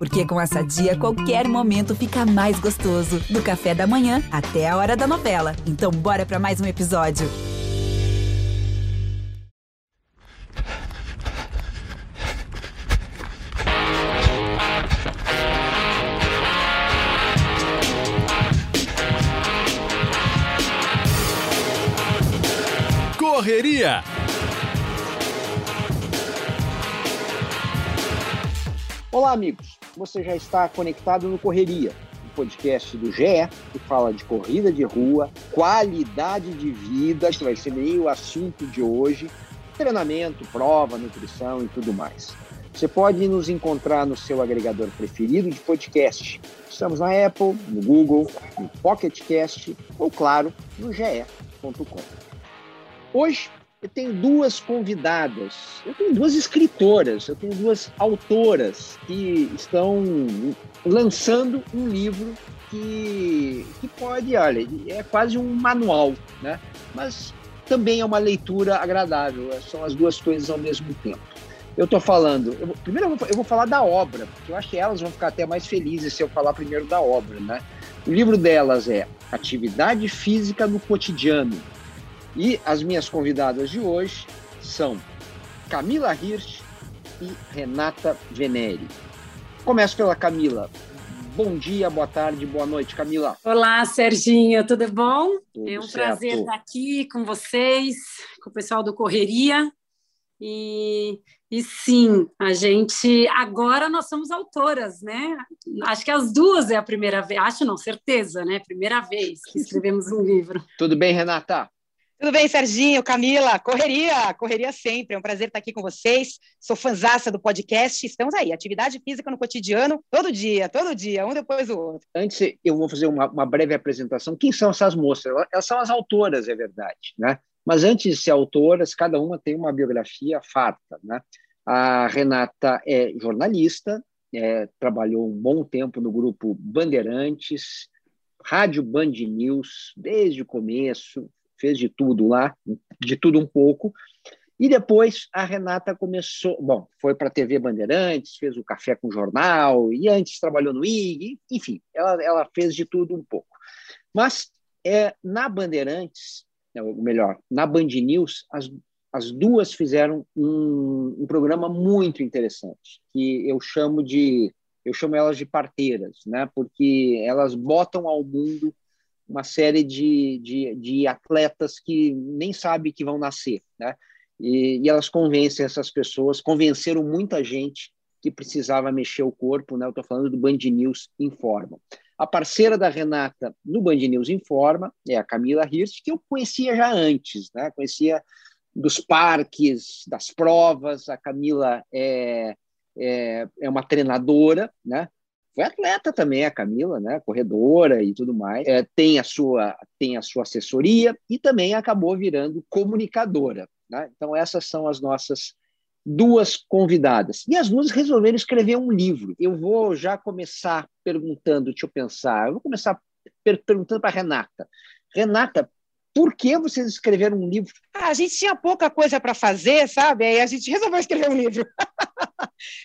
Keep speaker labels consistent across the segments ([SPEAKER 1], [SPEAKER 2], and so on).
[SPEAKER 1] Porque com essa dia, qualquer momento fica mais gostoso. Do café da manhã até a hora da novela. Então, bora para mais um episódio.
[SPEAKER 2] Correria.
[SPEAKER 3] Olá, amigos. Você já está conectado no Correria, um podcast do GE que fala de corrida de rua, qualidade de vida, que vai ser meio o assunto de hoje, treinamento, prova, nutrição e tudo mais. Você pode nos encontrar no seu agregador preferido de podcast. Estamos na Apple, no Google, no Pocket Cast ou, claro, no ge.com. Hoje eu tenho duas convidadas, eu tenho duas escritoras, eu tenho duas autoras que estão lançando um livro que, que pode, olha, é quase um manual, né? Mas também é uma leitura agradável, é, são as duas coisas ao mesmo tempo. Eu estou falando, eu, primeiro eu vou, eu vou, falar da obra, porque eu acho que elas vão ficar até mais felizes se eu falar primeiro da obra, né? O livro delas é Atividade Física no Cotidiano, e as minhas convidadas de hoje são Camila Hirsch e Renata Veneri. Começo pela Camila. Bom dia, boa tarde, boa noite, Camila.
[SPEAKER 4] Olá, Serginho, tudo bom?
[SPEAKER 3] Tudo
[SPEAKER 4] é um
[SPEAKER 3] certo.
[SPEAKER 4] prazer estar aqui com vocês, com o pessoal do Correria. E, e sim, a gente agora nós somos autoras, né? Acho que as duas é a primeira vez, acho não, certeza, né? Primeira vez que escrevemos um livro.
[SPEAKER 3] Tudo bem, Renata?
[SPEAKER 5] Tudo bem, Serginho, Camila, correria, correria sempre, é um prazer estar aqui com vocês, sou fanzaça do podcast, estamos aí, atividade física no cotidiano, todo dia, todo dia, um depois do outro.
[SPEAKER 3] Antes, eu vou fazer uma, uma breve apresentação, quem são essas moças? Elas são as autoras, é verdade, né? Mas antes de ser autoras, cada uma tem uma biografia farta, né? A Renata é jornalista, é, trabalhou um bom tempo no grupo Bandeirantes, Rádio Band News, desde o começo, fez de tudo lá, de tudo um pouco. E depois a Renata começou, bom, foi para a TV Bandeirantes, fez o Café com Jornal, e antes trabalhou no IG, enfim, ela, ela fez de tudo um pouco. Mas é, na Bandeirantes, ou melhor, na Band News, as, as duas fizeram um, um programa muito interessante, que eu chamo de eu chamo elas de parteiras, né? porque elas botam ao mundo uma série de, de, de atletas que nem sabem que vão nascer, né? E, e, elas convencem essas pessoas, convenceram muita gente que precisava mexer o corpo, né? Eu estou falando do Band News Informa. A parceira da Renata no Band News Informa é a Camila Hirst, que eu conhecia já antes, né? Conhecia dos parques, das provas. A Camila é, é, é uma treinadora, né? Foi atleta também, a Camila, né? Corredora e tudo mais. É, tem, a sua, tem a sua assessoria e também acabou virando comunicadora. Né? Então, essas são as nossas duas convidadas. E as duas resolveram escrever um livro. Eu vou já começar perguntando, deixa eu pensar, eu vou começar per perguntando para Renata. Renata, por que vocês escreveram um livro?
[SPEAKER 5] Ah, a gente tinha pouca coisa para fazer, sabe? Aí a gente resolveu escrever um livro.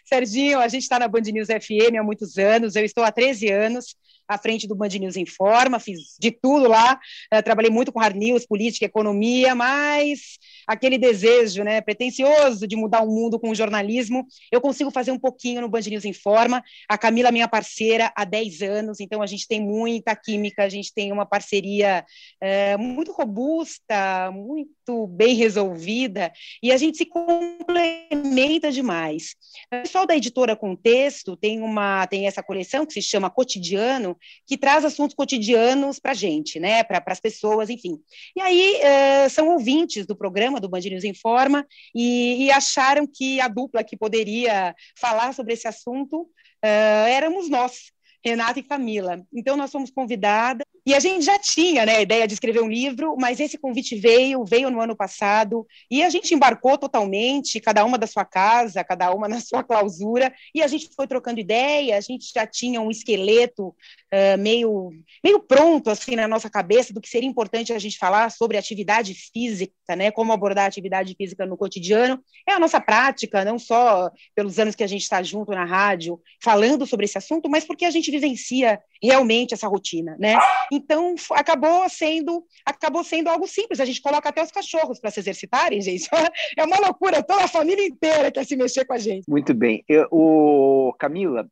[SPEAKER 5] Serginho, a gente está na Band News FM há muitos anos, eu estou há 13 anos à frente do Band News Informa, fiz de tudo lá, uh, trabalhei muito com hard news, política, economia, mas aquele desejo né, pretencioso de mudar o mundo com o jornalismo, eu consigo fazer um pouquinho no Band News Informa. A Camila, minha parceira, há 10 anos, então a gente tem muita química, a gente tem uma parceria uh, muito robusta, muito bem resolvida, e a gente se complementa demais. O pessoal da editora Contexto tem uma tem essa coleção que se chama Cotidiano, que traz assuntos cotidianos para a gente, né, para as pessoas, enfim. E aí uh, são ouvintes do programa do Band News Informa e, e, acharam que a dupla que poderia falar sobre esse assunto uh, éramos nós, Renata e Camila. Então nós fomos convidadas E a gente já tinha né, a ideia de escrever um livro, mas esse convite veio, veio no ano passado, e a gente embarcou totalmente, cada uma da sua casa, cada uma na sua clausura, e a gente foi trocando ideia, a gente já tinha um esqueleto uh, meio, meio pronto assim na nossa cabeça do que seria importante a gente falar sobre atividade física, né, como abordar a atividade física no cotidiano. É a nossa prática, não só pelos anos que a gente está junto na rádio, falando sobre esse assunto, mas porque a gente vivencia realmente essa rotina, né? Então acabou sendo acabou sendo algo simples. A gente coloca até os cachorros para se exercitarem, gente. É uma loucura. Toda a família inteira quer se mexer com a gente.
[SPEAKER 3] Muito bem. Eu, o Camila,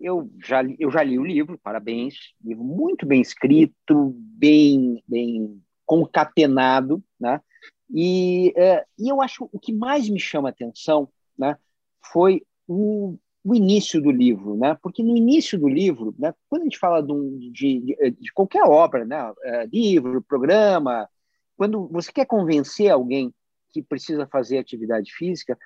[SPEAKER 3] eu já eu já li o livro. Parabéns. Livro muito bem escrito, bem bem concatenado, né? E, é, e eu acho o que mais me chama a atenção, né? Foi o o início do livro, né? Porque no início do livro, né, quando a gente fala de, de, de, de qualquer obra, né, é, livro, programa, quando você quer convencer alguém que precisa fazer atividade física,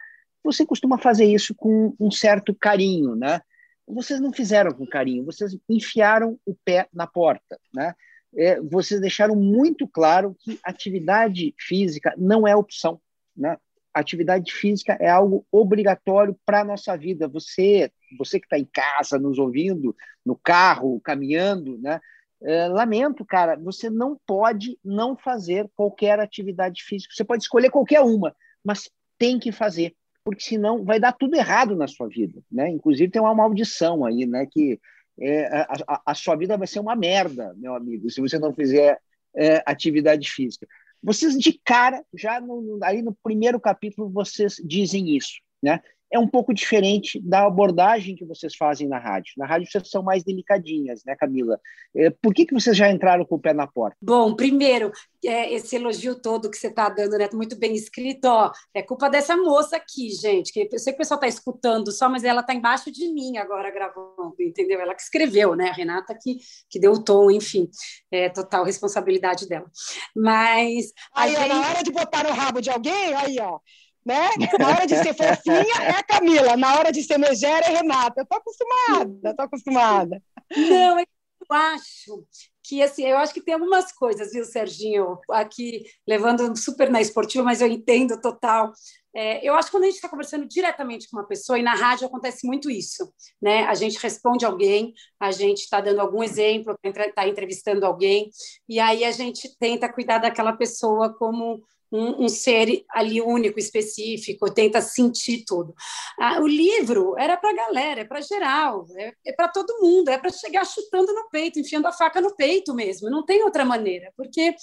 [SPEAKER 3] você costuma fazer isso com um certo carinho, né? Vocês não fizeram com carinho, vocês enfiaram o pé na porta, né? É, vocês deixaram muito claro que atividade física não é opção, né? Atividade física é algo obrigatório para a nossa vida. Você, você que está em casa, nos ouvindo, no carro, caminhando, né? É, lamento, cara, você não pode não fazer qualquer atividade física. Você pode escolher qualquer uma, mas tem que fazer, porque senão vai dar tudo errado na sua vida, né? Inclusive tem uma maldição aí, né? Que é, a, a, sua vida vai ser uma merda, meu amigo, se você não fizer é, atividade física. Vocês de cara, já no, aí no primeiro capítulo, vocês dizem isso, né? É um pouco diferente da abordagem que vocês fazem na rádio. Na rádio vocês são mais delicadinhas, né, Camila? É, por que, que vocês já entraram com o pé na porta?
[SPEAKER 4] Bom, primeiro, é, esse elogio todo que você está dando, né? Muito bem escrito, ó. É culpa dessa moça aqui, gente. Que eu sei que o pessoal está escutando só, mas ela está embaixo de mim agora gravando, entendeu? Ela que escreveu, né? A Renata que, que deu o tom, enfim. É total responsabilidade dela. Mas.
[SPEAKER 5] Aí, gente... na hora de botar no rabo de alguém, aí, ó né? Na hora de ser fofinha é a Camila, na hora de ser megera é Renata. Eu tô acostumada, tô acostumada.
[SPEAKER 4] Não, eu acho que assim, eu acho que tem algumas coisas, viu, Serginho? Aqui levando super na esportiva, mas eu entendo total. É, eu acho que quando a gente está conversando diretamente com uma pessoa, e na rádio acontece muito isso, né? A gente responde alguém, a gente está dando algum exemplo, está entrevistando alguém, e aí a gente tenta cuidar daquela pessoa como um, um, ser ali único, específico, tenta sentir tudo. Ah, o livro era para a galera, é para geral, é, é para todo mundo, é para chegar chutando no peito, enfiando a faca no peito mesmo, não tem outra maneira, porque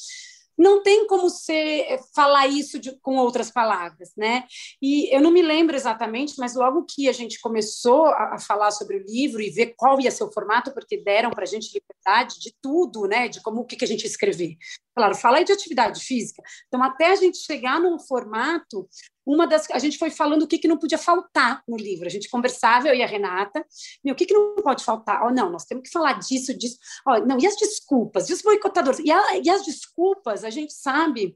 [SPEAKER 4] não tem como ser eh, falar isso de, com outras palavras, né? E eu não me lembro exatamente, mas logo que a gente começou a, a falar sobre o livro e ver qual ia ser o formato, porque deram para a gente liberdade de tudo, né? De como o que, que a gente escrever. Claro, fala aí de atividade física. Então, até a gente chegar num formato, uma das a gente foi falando o que, que não podia faltar no livro. A gente conversava, eu e a Renata, meu, o que, que não pode faltar? Oh, não, nós temos que falar disso, disso. Oh, não, e as desculpas, e os boicotadores? E, a, e as desculpas, a gente sabe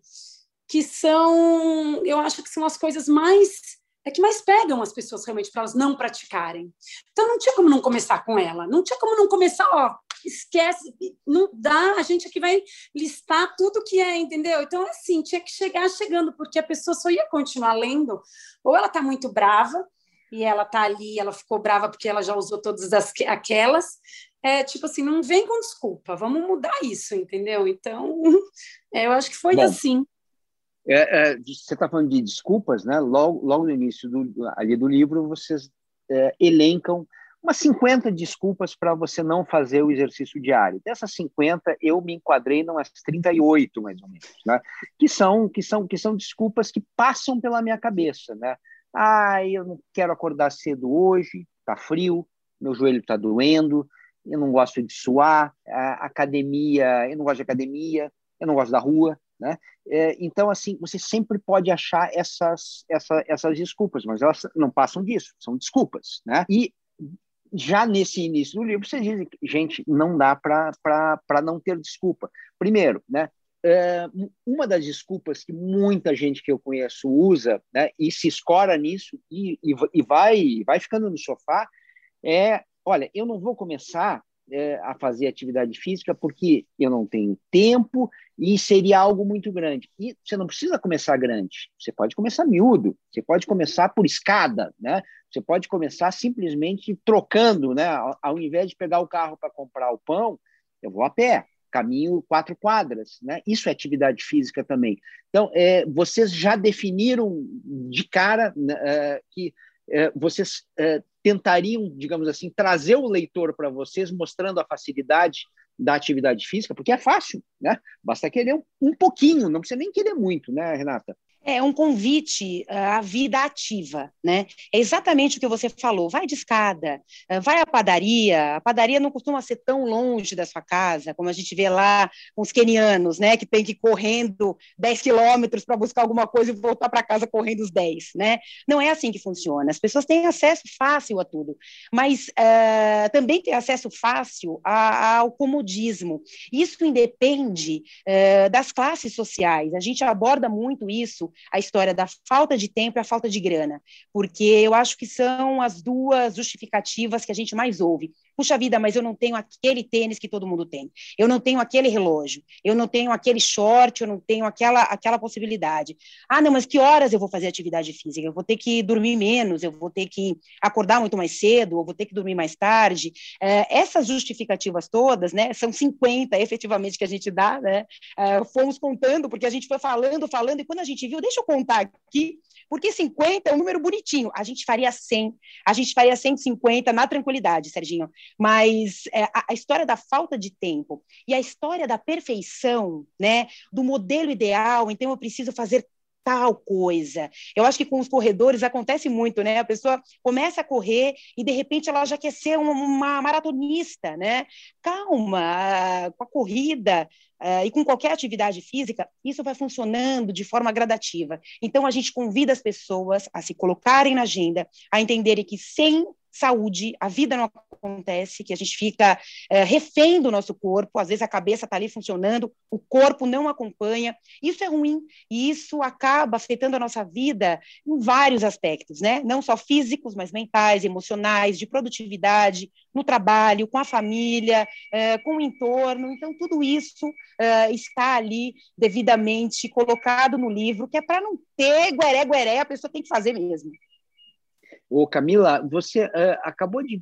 [SPEAKER 4] que são, eu acho que são as coisas mais é que mais pegam as pessoas realmente para elas não praticarem. Então não tinha como não começar com ela, não tinha como não começar, ó, esquece, não dá, a gente aqui vai listar tudo que é, entendeu? Então, assim, tinha que chegar chegando, porque a pessoa só ia continuar lendo, ou ela está muito brava, e ela está ali, ela ficou brava porque ela já usou todas as, aquelas, é tipo assim, não vem com desculpa, vamos mudar isso, entendeu? Então, é, eu acho que foi Bom, assim.
[SPEAKER 3] É, é, você está falando de desculpas, né? Logo, logo no início do, ali do livro, vocês é, elencam umas 50 desculpas para você não fazer o exercício diário. Dessas 50, eu me enquadrei nas 38, mais ou menos, né? que, são, que, são, que são desculpas que passam pela minha cabeça. Né? Ah, eu não quero acordar cedo hoje, está frio, meu joelho está doendo, eu não gosto de suar, academia, eu não gosto de academia, eu não gosto da rua, né? É, então, assim, você sempre pode achar essas, essa, essas desculpas, mas elas não passam disso, são desculpas, né? E já nesse início do livro, você diz, gente, não dá para não ter desculpa. Primeiro, né, é, uma das desculpas que muita gente que eu conheço usa né, e se escora nisso e, e, e vai, vai ficando no sofá é, olha, eu não vou começar é, a fazer atividade física porque eu não tenho tempo e seria algo muito grande. E você não precisa começar grande, você pode começar miúdo, você pode começar por escada, né? Você pode começar simplesmente trocando, né? Ao invés de pegar o carro para comprar o pão, eu vou a pé, caminho quatro quadras, né? Isso é atividade física também. Então, é, vocês já definiram de cara né, é, que é, vocês é, tentariam, digamos assim, trazer o leitor para vocês, mostrando a facilidade da atividade física, porque é fácil, né? Basta querer um, um pouquinho, não precisa nem querer muito, né, Renata?
[SPEAKER 5] É um convite ah, à vida ativa, né? É exatamente o que você falou. Vai de escada, ah, vai à padaria. A padaria não costuma ser tão longe da sua casa, como a gente vê lá com os quenianos, né? Que tem que ir correndo 10 quilômetros para buscar alguma coisa e voltar para casa correndo os 10, né? Não é assim que funciona. As pessoas têm acesso fácil a tudo, mas uh, também tem acesso fácil a, ao comodismo. Isso independe uh, das classes sociais. A gente aborda muito isso a história da falta de tempo e a falta de grana, porque eu acho que são as duas justificativas que a gente mais ouve. Puxa vida, mas eu não tenho aquele tênis que todo mundo tem. Eu não tenho aquele relógio. Eu não tenho aquele short, eu não tenho aquela, aquela possibilidade. Ah, não, mas que horas eu vou fazer atividade física? Eu vou ter que dormir menos, eu vou ter que acordar muito mais cedo, eu vou ter que dormir mais tarde. É, essas justificativas todas, né, são 50 efetivamente que a gente dá, né? É, fomos contando, porque a gente foi falando, falando, e quando a gente viu, deixa eu contar aqui, porque 50 é um número bonitinho. A gente faria 100, a gente faria 150 na tranquilidade, Serginho. Mas é, a, a, história da falta de tempo e a história da perfeição, né, do modelo ideal, então eu preciso fazer tal coisa. Eu acho que com os corredores acontece muito, né? A pessoa começa a correr e de repente ela já quer ser uma maratonista, né? Calma, com a corrida uh, e com qualquer atividade física, isso vai funcionando de forma gradativa. Então a gente convida as pessoas a se colocarem na agenda, a entenderem que sem saúde, a vida não acontece, que a gente fica é, refém do nosso corpo, às vezes a cabeça está ali funcionando, o corpo não acompanha, isso é ruim, e isso acaba afetando a nossa vida em vários aspectos, né? Não só físicos, mas mentais, emocionais, de produtividade, no trabalho, com a família, é, com o entorno, então tudo isso é, está ali devidamente colocado no livro, que é para não ter gueré-gueré, a pessoa tem que fazer mesmo.
[SPEAKER 3] Ô, Camila, você uh, acabou de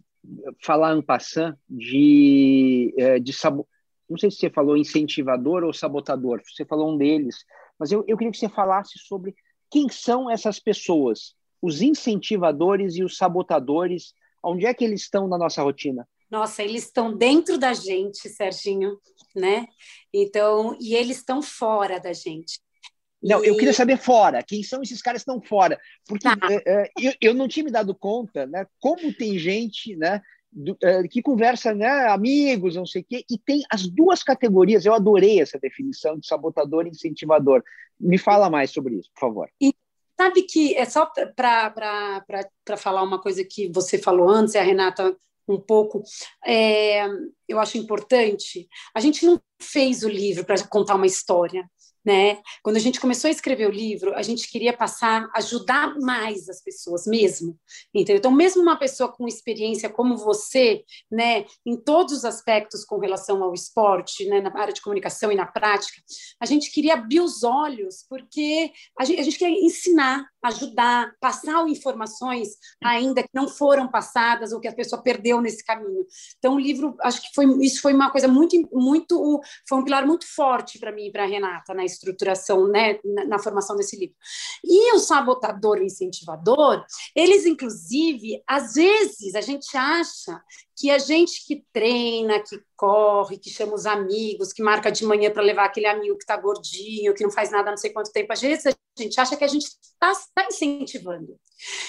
[SPEAKER 3] falar em passant de, uh, de sabo... não sei se você falou incentivador ou sabotador, você falou um deles, mas eu, eu queria que você falasse sobre quem são essas pessoas, os incentivadores e os sabotadores, onde é que eles estão na nossa rotina?
[SPEAKER 4] Nossa, eles estão dentro da gente, Serginho, né? Então, e eles estão fora da gente.
[SPEAKER 3] Não, e... eu queria saber fora, quem são esses caras que estão fora? Porque tá. é, eu, eu não tinha me dado conta, né? Como tem gente, né? Do, é, que conversa, né? Amigos, não sei o quê, e tem as duas categorias. Eu adorei essa definição de sabotador e incentivador. Me fala mais sobre isso, por favor.
[SPEAKER 4] E sabe que é só para falar uma coisa que você falou antes, a Renata um pouco, é, eu acho importante. A gente não fez o livro para contar uma história né? Quando a gente começou a escrever o livro, a gente queria passar, ajudar mais as pessoas mesmo, entendeu? Então, mesmo uma pessoa com experiência como você, né, em todos os aspectos com relação ao esporte, né, na área de comunicação e na prática, a gente queria abrir os olhos, porque a gente, a gente queria ensinar, ajudar, passar informações ainda que não foram passadas ou que a pessoa perdeu nesse caminho. Então, o livro, acho que foi isso foi uma coisa muito, muito, foi um pilar muito forte para mim e para Renata, né? estruturação, né, na, na, formação desse livro. E o sabotador e o incentivador, eles, inclusive, às vezes a gente acha que a gente que treina, que corre, que chama os amigos, que marca de manhã para levar aquele amigo que está gordinho, que não faz nada não sei quanto tempo, às vezes a gente acha que a gente está tá incentivando.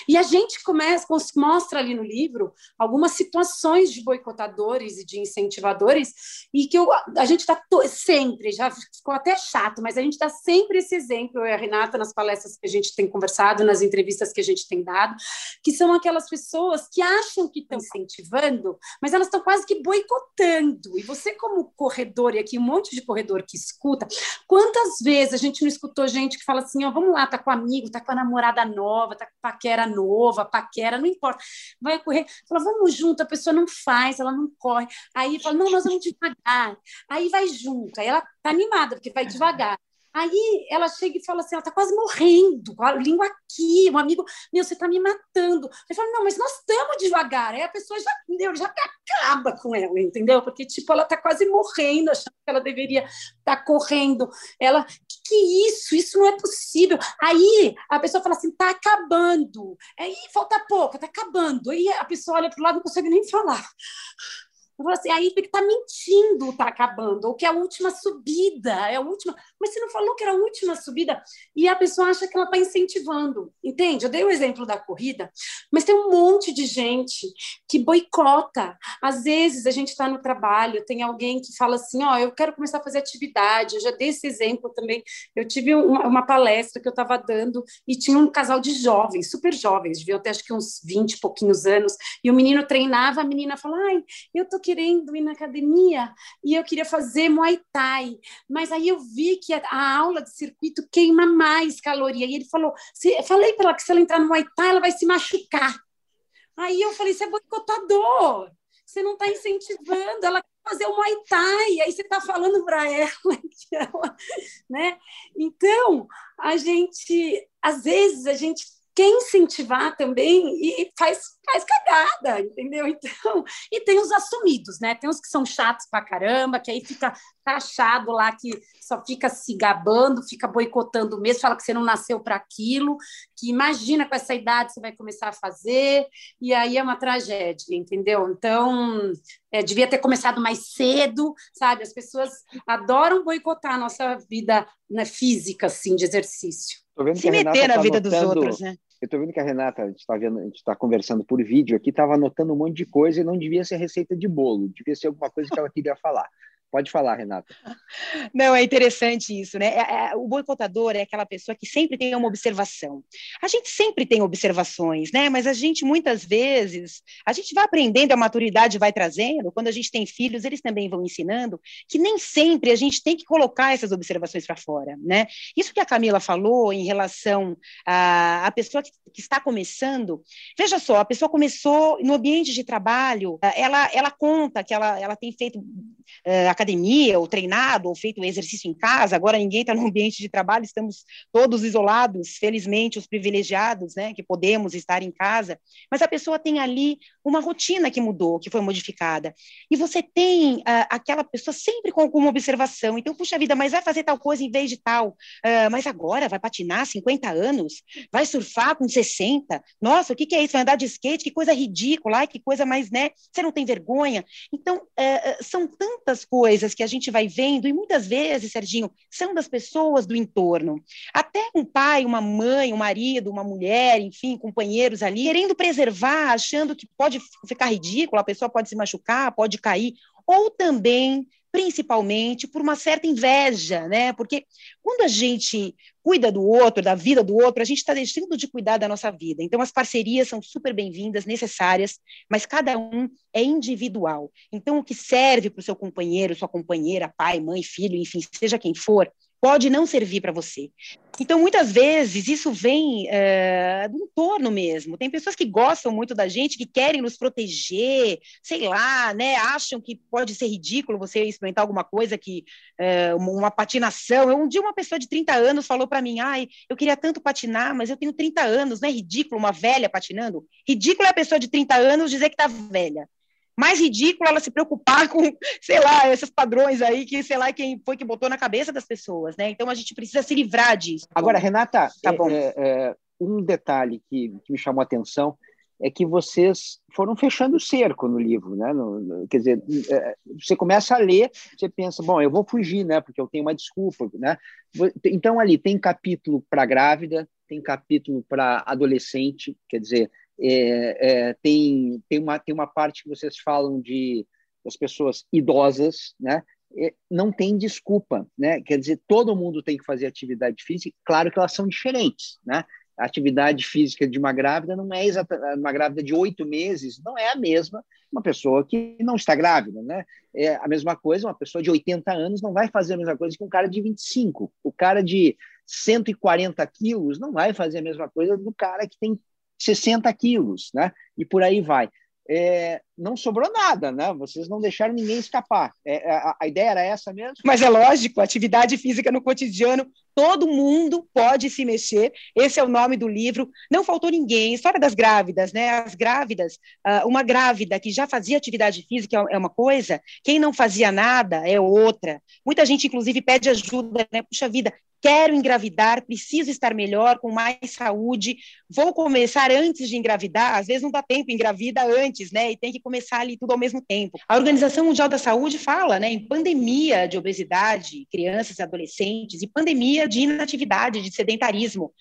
[SPEAKER 4] E a gente começa, mostra ali no livro algumas situações de boicotadores e de incentivadores, e que eu, a gente está sempre, já ficou até chato, mas a gente dá sempre esse exemplo, eu e a Renata, nas palestras que a gente tem conversado, nas entrevistas que a gente tem dado, que são aquelas pessoas que acham que estão incentivando, mas elas estão quase que boicotando. E você, como corredor, e aqui um monte de corredor que escuta, quantas vezes a gente não escutou gente que fala assim: ó, oh, vamos lá, tá com amigo, tá com a namorada nova, tá com paquera nova, paquera, não importa, vai correr, fala, vamos junto, a pessoa não faz, ela não corre. Aí fala, não, nós vamos devagar. Aí vai junto, aí ela tá animada, porque vai devagar. Aí ela chega e fala assim: ela está quase morrendo, a língua aqui. Um amigo, meu, você está me matando. Eu falo: não, mas nós estamos devagar. Aí a pessoa já, entendeu, já acaba com ela, entendeu? Porque, tipo, ela está quase morrendo, achando que ela deveria estar tá correndo. Ela, que, isso? Isso não é possível. Aí a pessoa fala assim: está acabando. Aí falta pouco, está acabando. Aí a pessoa olha para o lado e não consegue nem falar. Falo assim, aí tem que estar tá mentindo, está acabando, ou que é a última subida, é a última. Mas você não falou que era a última subida, e a pessoa acha que ela está incentivando, entende? Eu dei o exemplo da corrida, mas tem um monte de gente que boicota. Às vezes a gente está no trabalho, tem alguém que fala assim: Ó, oh, eu quero começar a fazer atividade. Eu já dei esse exemplo também. Eu tive uma, uma palestra que eu estava dando e tinha um casal de jovens, super jovens, deviam ter acho que uns 20 e pouquinhos anos, e o menino treinava, a menina falou: Ai, eu tô querendo ir na academia e eu queria fazer Muay Thai, mas aí eu vi que a, a aula de circuito queima mais caloria. E ele falou: se, falei para ela que se ela entrar no Muay Thai, ela vai se machucar. Aí eu falei: você é boicotador, você não está incentivando, ela fazer o Muay Thai, aí você está falando para ela ela. Né? Então, a gente, às vezes, a gente quer incentivar também e faz, faz cagada, entendeu? Então, e tem os assumidos, né? Tem os que são chatos pra caramba, que aí fica taxado lá, que só fica se gabando, fica boicotando mesmo, fala que você não nasceu para aquilo, que imagina com essa idade você vai começar a fazer, e aí é uma tragédia, entendeu? Então, é, devia ter começado mais cedo, sabe? As pessoas adoram boicotar a nossa vida né, física, assim, de exercício.
[SPEAKER 5] Se meter na tá vida anotando, dos outros, né?
[SPEAKER 3] Eu estou vendo que a Renata, a gente está vendo, a gente está conversando por vídeo aqui, estava anotando um monte de coisa e não devia ser receita de bolo, devia ser alguma coisa que ela queria falar. Pode falar, Renata.
[SPEAKER 5] Não, é interessante isso, né? É, é, o boicotador é aquela pessoa que sempre tem uma observação. A gente sempre tem observações, né? Mas a gente, muitas vezes, a gente vai aprendendo, a maturidade vai trazendo, quando a gente tem filhos, eles também vão ensinando, que nem sempre a gente tem que colocar essas observações para fora, né? Isso que a Camila falou em relação à, à pessoa que, que está começando, veja só, a pessoa começou no ambiente de trabalho, ela, ela conta que ela, ela tem feito uh, academia, ou treinado, ou feito um exercício em casa, agora ninguém está no ambiente de trabalho, estamos todos isolados, felizmente os privilegiados, né, que podemos estar em casa, mas a pessoa tem ali uma rotina que mudou, que foi modificada, e você tem uh, aquela pessoa sempre com alguma observação, então, puxa vida, mas vai fazer tal coisa em vez de tal, uh, mas agora vai patinar 50 anos, vai surfar com 60, nossa, o que, que é isso, vai andar de skate, que coisa ridícula, ai, que coisa mais, né, você não tem vergonha, então, uh, são tantas coisas que a gente vai vendo, e muitas vezes, Serginho, são das pessoas do entorno. Até um pai, uma mãe, um marido, uma mulher, enfim, companheiros ali, querendo preservar, achando que pode ficar ridículo, a pessoa pode se machucar, pode cair, ou também principalmente por uma certa inveja, né? Porque quando a gente cuida do outro, da vida do outro, a gente está deixando de cuidar da nossa vida. Então, as parcerias são super bem-vindas, necessárias, mas cada um é individual. Então, o que serve para o seu companheiro, sua companheira, pai, mãe, filho, enfim, seja quem for, pode não servir para você. Então, muitas vezes, isso vem é, do entorno mesmo. Tem pessoas que gostam muito da gente, que querem nos proteger, sei lá, né? Acham que pode ser ridículo você experimentar alguma coisa que. É, uma patinação. Um dia, uma pessoa de 30 anos falou para mim: ai, eu queria tanto patinar, mas eu tenho 30 anos, não é ridículo uma velha patinando? Ridículo é a pessoa de 30 anos dizer que está velha mais ridículo ela se preocupar com, sei lá, esses padrões aí que, sei lá, quem foi que botou na cabeça das pessoas, né? Então a gente precisa se livrar disso.
[SPEAKER 3] Agora, Renata, tá bom. É, é, um detalhe que, que, me chamou a atenção é que vocês foram fechando o cerco no livro, né? No, no, quer dizer, é, você começa a ler, você pensa, bom, eu vou fugir, né? Porque eu tenho uma desculpa, né? Então ali tem capítulo para grávida, tem capítulo para adolescente, quer dizer, é, é, tem, tem, uma, tem uma parte que vocês falam de das pessoas idosas, né? É, não tem desculpa, né? Quer dizer, todo mundo tem que fazer atividade física. Claro que elas são diferentes, né? A atividade física de uma grávida não é exatamente uma grávida de oito meses, não é a mesma uma pessoa que não está grávida, né? É a mesma coisa, uma pessoa de 80 anos não vai fazer a mesma coisa que um cara de 25. O cara de 140 quilos não vai fazer a mesma coisa do cara que tem 60 quilos, né? E por aí vai é, não sobrou nada, né? Vocês não deixaram ninguém escapar. É, é, a, a, ideia era essa mesmo?
[SPEAKER 5] Mas é lógico, atividade física no cotidiano, todo mundo pode se mexer. Esse é o nome do livro. Não faltou ninguém. História das grávidas, né? As grávidas, uh, uma grávida que já fazia atividade física é uma coisa, quem não fazia nada é outra. Muita gente, inclusive, pede ajuda, né? Puxa vida, quero engravidar, preciso estar melhor, com mais saúde, vou começar antes de engravidar, às vezes não dá tempo, engravida antes, né, e tem que começar ali tudo ao mesmo tempo. A Organização Mundial da Saúde fala, né, em pandemia de obesidade, crianças e adolescentes, e pandemia de inatividade, de sedentarismo.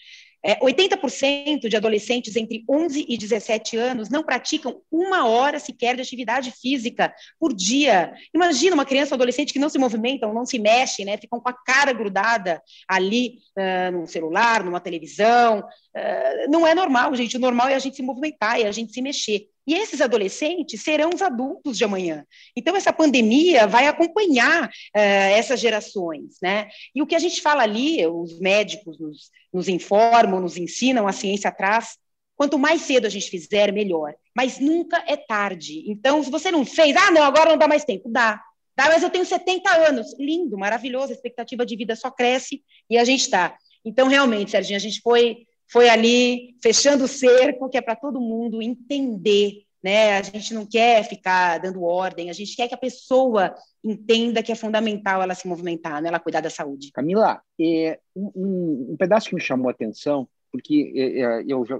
[SPEAKER 5] É, 80% de adolescentes entre 11 e 17 anos não praticam uma hora sequer de atividade física por dia. Imagina uma criança ou adolescente que não se movimentam, não se mexe, né? Ficam com a cara grudada ali uh, num celular, numa televisão. Uh, não é normal, gente. O normal é a gente se movimentar, é a gente se mexer. E esses adolescentes serão os adultos de amanhã. Então, essa pandemia vai acompanhar uh, essas gerações, né? E o que a gente fala ali, os médicos nos, nos informam, nos ensinam, a ciência traz, quanto mais cedo a gente fizer, melhor. Mas nunca é tarde. Então, se você não fez, ah, não, agora não dá mais tempo. Dá. Dá, mas eu tenho 70 anos. Lindo, maravilhoso, a expectativa de vida só cresce e a gente está. Então, realmente, Serginho, a gente foi foi ali fechando o cerco, que é para todo mundo entender. Né? A gente não quer ficar dando ordem, a gente quer que a pessoa entenda que é fundamental ela se movimentar, né? ela cuidar da saúde.
[SPEAKER 3] Camila, é, um, um, pedaço que me chamou a atenção, porque é, é eu já,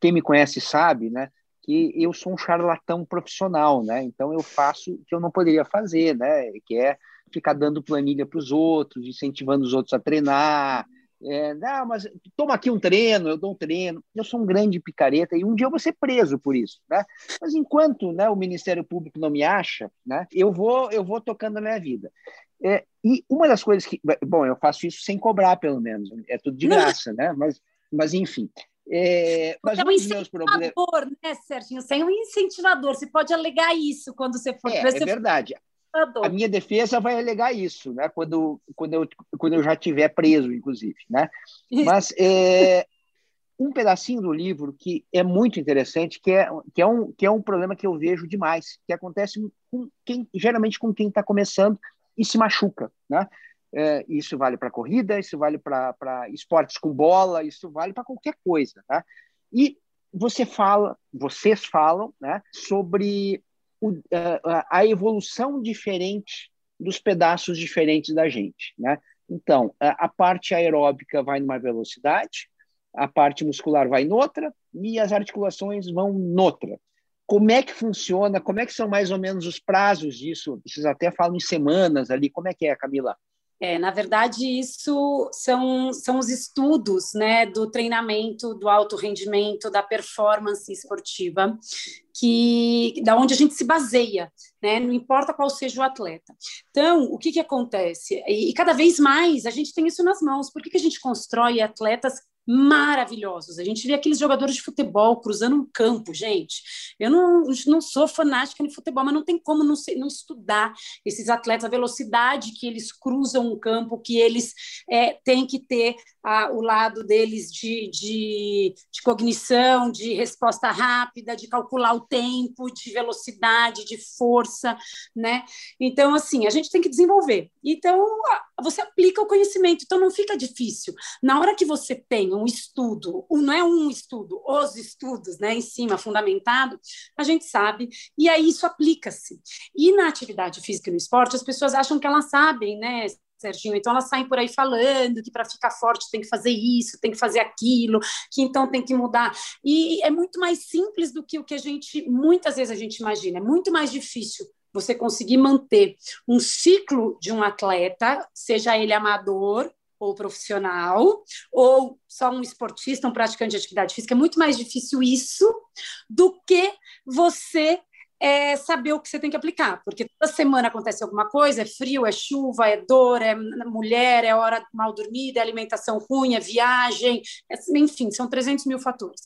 [SPEAKER 3] quem me conhece sabe, né, que eu sou um charlatão profissional, né? Então eu faço o que eu não poderia fazer, né? Que é ficar dando planilha para os outros, incentivando os outros a treinar, é, não, mas toma aqui um treino, eu dou um treino. Eu sou um grande picareta e um dia eu vou ser preso por isso, né? Mas enquanto né, o Ministério Público não me acha, né, eu vou eu vou tocando a minha vida. É, e uma das coisas que, bom, eu faço isso sem cobrar pelo menos, é tudo de graça, né? Mas, mas enfim. É,
[SPEAKER 4] mas é um incentivador, problemas... né, Serginho? Você é um incentivador, você pode alegar isso quando você for.
[SPEAKER 3] É, é verdade a minha defesa vai alegar isso, né? Quando, quando, eu, quando eu já estiver preso, inclusive, né? Mas é, um pedacinho do livro que é muito interessante, que é, que, é um, que é um problema que eu vejo demais, que acontece com quem, geralmente com quem está começando e se machuca, né? É, isso vale para corrida, isso vale para esportes com bola, isso vale para qualquer coisa, né? E você fala, vocês falam, né, sobre o, a, a evolução diferente dos pedaços diferentes da gente, né? Então, a, a parte aeróbica vai numa velocidade, a parte muscular vai noutra e as articulações vão noutra. Como é que funciona? Como é que são mais ou menos os prazos disso? Vocês até falam em semanas ali. Como é que é, Camila?
[SPEAKER 4] É, na verdade, isso são, são os estudos né, do treinamento, do alto rendimento, da performance esportiva, que da onde a gente se baseia, né? Não importa qual seja o atleta. Então, o que, que acontece? E, e cada vez mais a gente tem isso nas mãos. Por que, que a gente constrói atletas maravilhosos. A gente vê aqueles jogadores de futebol cruzando um campo, gente. Eu não, não sou fanática de futebol, mas não tem como não, não estudar esses atletas, a velocidade que eles cruzam um campo, que eles é, têm que ter a, o lado deles de, de, de cognição, de resposta rápida, de calcular o tempo, de velocidade, de força, né? Então, assim, a gente tem que desenvolver. Então, você aplica o conhecimento, então não fica difícil. Na hora que você tem um estudo, não é um estudo, os estudos, né, em cima, fundamentado, a gente sabe, e aí isso aplica-se. E na atividade física e no esporte, as pessoas acham que elas sabem, né, Serginho. Então elas saem por aí falando que para ficar forte tem que fazer isso, tem que fazer aquilo, que então tem que mudar. E é muito mais simples do que o que a gente muitas vezes a gente imagina. É muito mais difícil você conseguir manter um ciclo de um atleta, seja ele amador ou profissional, ou só um esportista, um praticante de atividade física. É muito mais difícil isso do que você é saber o que você tem que aplicar, porque toda semana acontece alguma coisa, é frio, é chuva, é dor, é mulher, é hora mal dormida, é alimentação ruim, é viagem, é, enfim, são 300 mil fatores.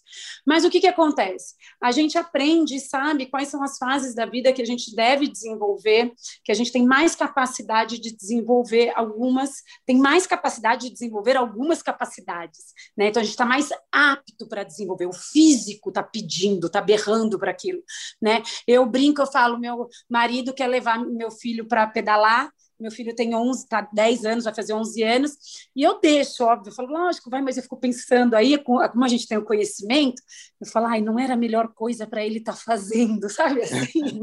[SPEAKER 4] Mas o que, que acontece? A gente aprende e sabe quais são as fases da vida que a gente deve desenvolver, que a gente tem mais capacidade de desenvolver algumas, tem mais capacidade de desenvolver algumas capacidades, né? Então a gente está mais apto para desenvolver, o físico está pedindo, está berrando para aquilo, né? Eu eu brinco, eu falo, meu marido quer levar meu filho para pedalar, meu filho tem 11, tá 10 anos, vai fazer 11 anos, e eu deixo, óbvio, eu falo, lógico, vai, mas eu fico pensando aí, como a gente tem o conhecimento, eu falo, ai, não era a melhor coisa para ele estar tá fazendo, sabe assim,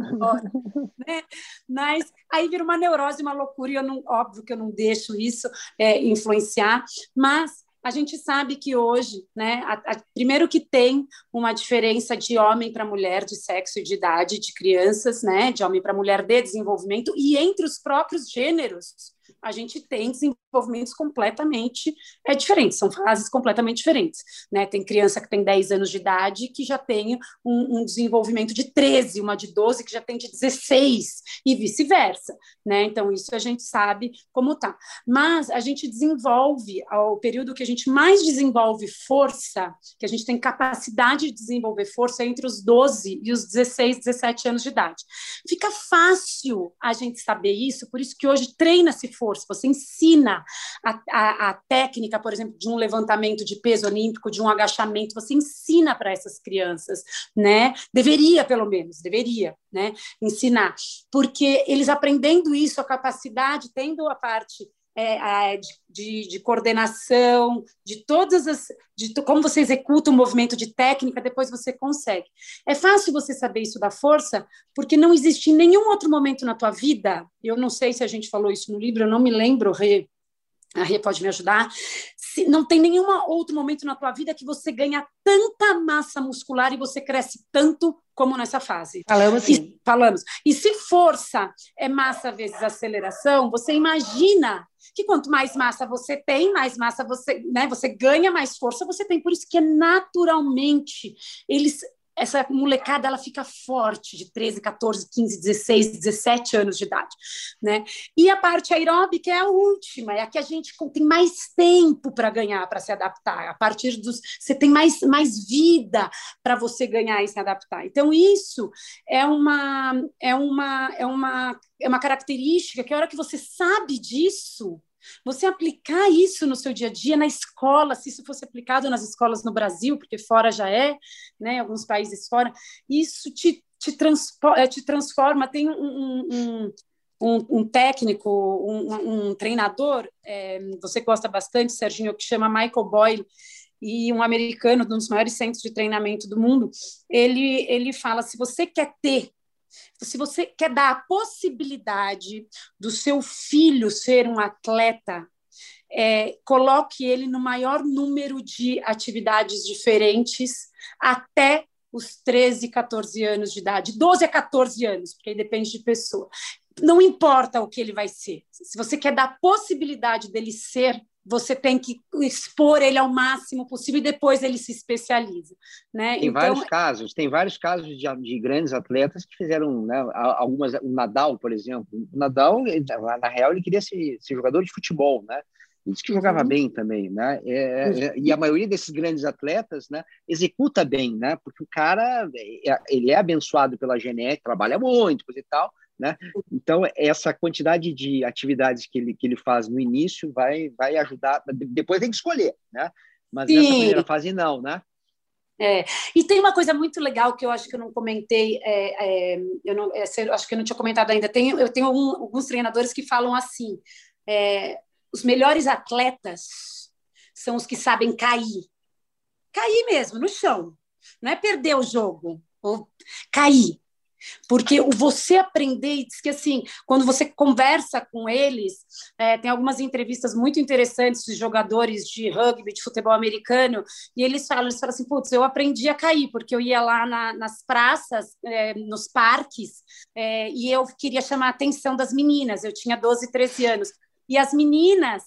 [SPEAKER 4] né? Mas aí vira uma neurose, uma loucura, e eu não, óbvio que eu não deixo isso é, influenciar, mas a gente sabe que hoje, né, a, a, primeiro que tem uma diferença de homem para mulher, de sexo e de idade, de crianças, né, de homem para mulher de desenvolvimento, e entre os próprios gêneros, a gente tem desenvolvimentos completamente é, diferentes, são fases completamente diferentes. Né? Tem criança que tem 10 anos de idade que já tem um, um desenvolvimento de 13, uma de 12 que já tem de 16, e vice-versa. Né? Então, isso a gente sabe como tá. Mas a gente desenvolve, ao período que a gente mais desenvolve força, que a gente tem capacidade de desenvolver força entre os 12 e os 16, 17 anos de idade. Fica fácil a gente saber isso, por isso que hoje treina-se força, você ensina a, a, a, técnica, por exemplo, de um levantamento de peso olímpico, de um agachamento, você ensina para essas crianças, né? Deveria, pelo menos, deveria, né? Ensinar, porque eles aprendendo isso, a capacidade, tendo a parte é, de, de, de, coordenação, de todas as. de como você executa um movimento de técnica, depois você consegue. É fácil você saber isso da força, porque não existe nenhum outro momento na tua vida. Eu não sei se a gente falou isso no livro, eu não me lembro, Rê, a Rê pode me ajudar. Se não tem nenhum outro momento na tua vida que você ganha tanta massa muscular e você cresce tanto como nessa fase.
[SPEAKER 5] Falamos sim. E,
[SPEAKER 4] falamos. E se força é massa vezes aceleração, você imagina que quanto mais massa você tem, mais massa você, né, você ganha, mais força você tem. Por isso que é naturalmente eles essa molecada ela fica forte de 13, 14, 15, 16, 17 anos de idade, né? E a parte aeróbica é a última, é a que a gente tem mais tempo para ganhar, para se adaptar. A partir dos você tem mais mais vida para você ganhar e se adaptar. Então isso é uma é uma é uma é uma característica que a hora que você sabe disso, você aplicar isso no seu dia a dia, na escola, se isso fosse aplicado nas escolas no Brasil, porque fora já é, né, alguns países fora, isso te, te, eh, te transforma. Tem um, um, um, um técnico, um, treinador, é, você gosta bastante, Serginho, que chama Michael Boyle, e um americano, um dos maiores centros de treinamento do mundo, ele, ele fala: se você quer ter se você quer dar a possibilidade do seu filho ser um atleta, é, coloque ele no maior número de atividades diferentes até os 13, 14 anos de idade, 12 a 14 anos, porque aí depende de pessoa. Não importa o que ele vai ser. Se você quer dar a possibilidade dele ser você tem que expor ele ao máximo possível e depois ele se especializa. Né?
[SPEAKER 3] Tem então, vários casos, tem vários casos de, de grandes atletas que fizeram, né, algumas, o Nadal, por exemplo. O Nadal, na real, ele queria ser, ser jogador de futebol, né? Disse que jogava uhum. bem também, né? É, é, é, e a maioria desses grandes atletas, né, executa bem, né? Porque o cara, é, ele é abençoado pela genética, trabalha muito, coisa e tal, né? Então, essa quantidade de atividades que ele, que ele faz no início vai, vai ajudar, depois tem que escolher, né? Mas Sim. nessa primeira fase, não, né?
[SPEAKER 4] É. E tem uma coisa muito legal que eu acho que eu não comentei, é, é, eu, não, é, acho que eu não tinha comentado ainda. Tem, eu tenho alguns treinadores que falam assim: é, os melhores atletas são os que sabem cair. Cair mesmo, no chão. Não é perder o jogo, ou cair. Porque o você aprender, diz que assim, quando você conversa com eles, é, tem algumas entrevistas muito interessantes de jogadores de rugby, de futebol americano, e eles falam, eles falam assim, putz, eu aprendi a cair, porque eu ia lá na, nas praças, é, nos parques, é, e eu queria chamar a atenção das meninas, eu tinha 12, 13 anos, e as meninas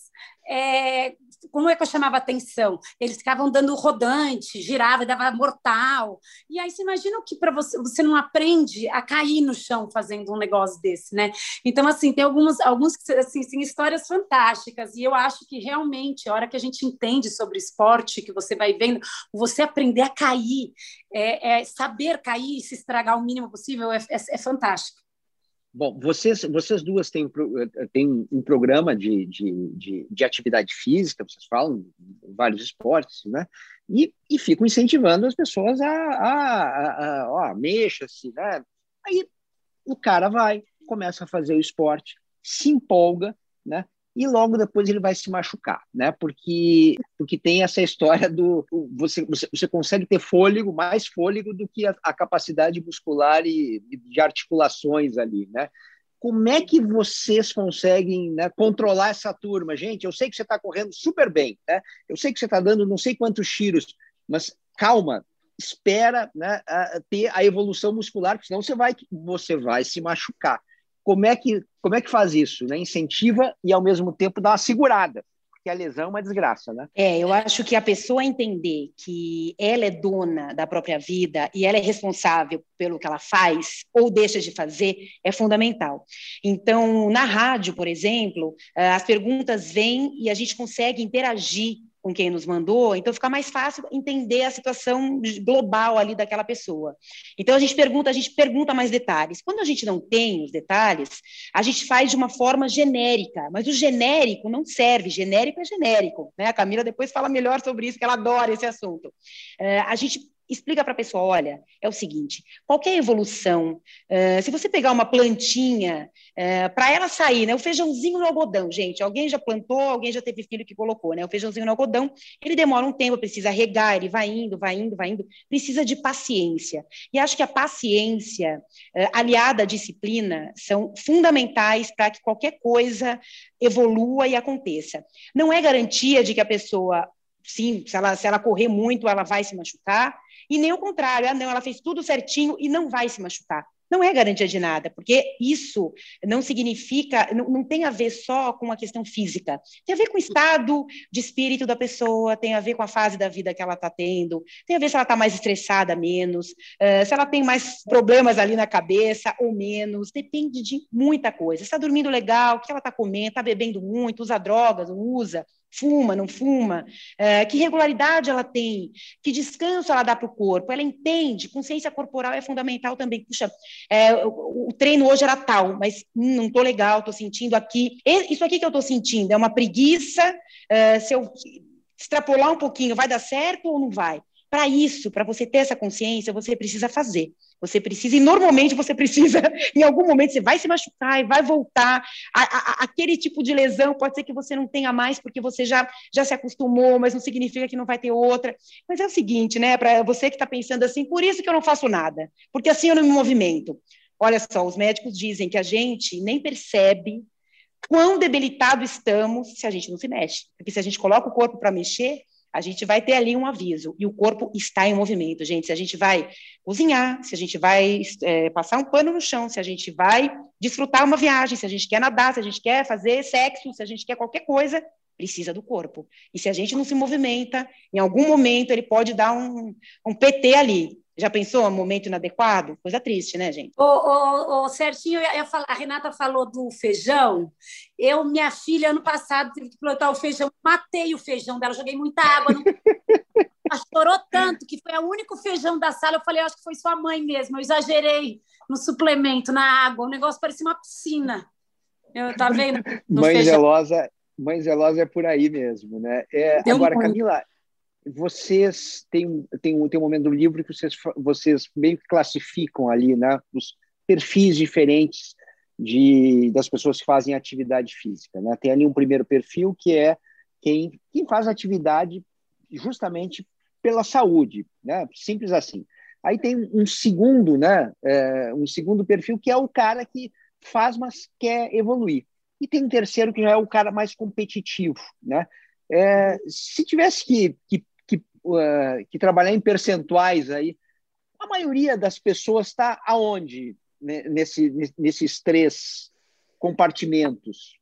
[SPEAKER 4] é, como é que eu chamava atenção? Eles ficavam dando rodante, girava, dava mortal. E aí você imagina o que para você, você não aprende a cair no chão fazendo um negócio desse, né? Então, assim, tem alguns, alguns assim, histórias fantásticas, e eu acho que realmente, a hora que a gente entende sobre esporte, que você vai vendo, você aprender a cair, é, é saber cair e se estragar o mínimo possível é, é, é fantástico.
[SPEAKER 3] Bom, vocês, vocês duas têm, têm um programa de, de, de, de, atividade física, vocês falam vários esportes, né? E, e ficam incentivando as pessoas a, a, a, a, a mexa-se, né? Aí o cara vai, começa a fazer o esporte, se empolga, né? E logo depois ele vai se machucar, né? Porque porque tem essa história do você você, você consegue ter fôlego, mais fôlego do que a, a capacidade muscular e, de articulações ali, né? Como é que vocês conseguem né, controlar essa turma, gente? Eu sei que você está correndo super bem, né? Eu sei que você está dando não sei quantos tiros, mas calma, espera né, a, ter a evolução muscular, porque senão você vai você vai se machucar como é que, como é que faz isso? Né? Incentiva e, ao mesmo tempo, dá uma segurada, porque a lesão é uma desgraça, né?
[SPEAKER 5] É, eu acho que a pessoa entender que ela é dona da própria vida e ela é responsável pelo que ela faz ou deixa de fazer é fundamental. Então, na rádio, por exemplo, eh, as perguntas vêm e a gente consegue interagir com quem nos mandou, então fica mais fácil entender a situação global ali daquela pessoa. Então a gente pergunta, a gente pergunta mais detalhes. Quando a gente não tem os detalhes, a gente faz de uma forma genérica, mas o genérico não serve, genérico é genérico, né? A Camila depois fala melhor sobre isso, que ela adora esse assunto. É, a gente explica para a pessoa, olha, é o seguinte, qualquer evolução, uh, se você pegar uma plantinha, uh, eh, para ela sair, né, o feijãozinho no algodão, gente, alguém já plantou, alguém já teve filho que colocou, né, o feijãozinho no algodão, ele demora um tempo, precisa regar, ele vai indo, vai indo, vai indo, precisa de paciência, e acho que a paciência, uh, aliada à disciplina, são fundamentais para que qualquer coisa evolua e aconteça. Não é garantia de que a pessoa sim, se ela, se ela correr muito, ela vai se machucar, e nem o contrário, ah, não, ela fez tudo certinho e não vai se machucar. Não é garantia de nada, porque isso não significa, não, não, tem a ver só com a questão física, tem a ver com o estado de espírito da pessoa, tem a ver com a fase da vida que ela está tendo, tem a ver se ela está mais estressada, menos, uh, se ela tem mais problemas ali na cabeça ou menos, depende de muita coisa. Está dormindo legal, o que ela está comendo, está bebendo muito, usa drogas, não usa, fuma, não fuma, é, que regularidade ela tem, que descanso ela dá para o corpo, ela entende, consciência corporal é fundamental também. Puxa, é, o, o, treino hoje era tal, mas hum, não estou legal, estou sentindo aqui. Isso aqui que eu estou sentindo é uma preguiça, é, se eu extrapolar um pouquinho, vai dar certo ou não vai? Para isso, para você ter essa consciência, você precisa fazer. Você precisa, e normalmente você precisa, em algum momento você vai se machucar e vai voltar. A, a, aquele tipo de lesão pode ser que você não tenha mais, porque você já, já se acostumou, mas não significa que não vai ter outra. Mas é o seguinte, né? Para você que está pensando assim, por isso que eu não faço nada, porque assim eu não me movimento. Olha só, os médicos dizem que a gente nem percebe quão debilitado estamos se a gente não se mexe. Porque se a gente coloca o corpo para mexer, a gente vai ter ali um aviso, e o corpo está em movimento, gente. Se a gente vai cozinhar, se a gente vai é, passar um pano no chão, se a gente vai desfrutar uma viagem, se a gente quer nadar, se a gente quer fazer sexo, se a gente quer qualquer coisa, precisa do corpo. E se a gente não se movimenta, em algum momento ele pode dar um, um PT ali. Já pensou um momento inadequado? Coisa triste, né, gente?
[SPEAKER 4] Ô, ô, ô Certinho, eu, eu, a Renata falou do feijão. Eu, minha filha, ano passado, tive que plantar o feijão. Matei o feijão dela, joguei muita água. No... Ela chorou tanto que foi o único feijão da sala. Eu falei, acho que foi sua mãe mesmo. Eu exagerei no suplemento, na água. O negócio parecia uma piscina. Eu, tá vendo?
[SPEAKER 3] mãe feijão. zelosa, mãe zelosa é por aí mesmo, né? É, agora, Camila, vocês têm, têm, têm um momento do livro que vocês, vocês meio que classificam ali né, os perfis diferentes de, das pessoas que fazem atividade física. Né? Tem ali um primeiro perfil que é quem, quem faz atividade justamente pela saúde, né? simples assim. Aí tem um segundo, né, é, um segundo perfil que é o cara que faz, mas quer evoluir. E tem um terceiro que já é o cara mais competitivo, né? É, se tivesse que, que uh, que trabalhar em percentuais aí, a maioria das pessoas está aonde né, nesse, nesses três compartimentos?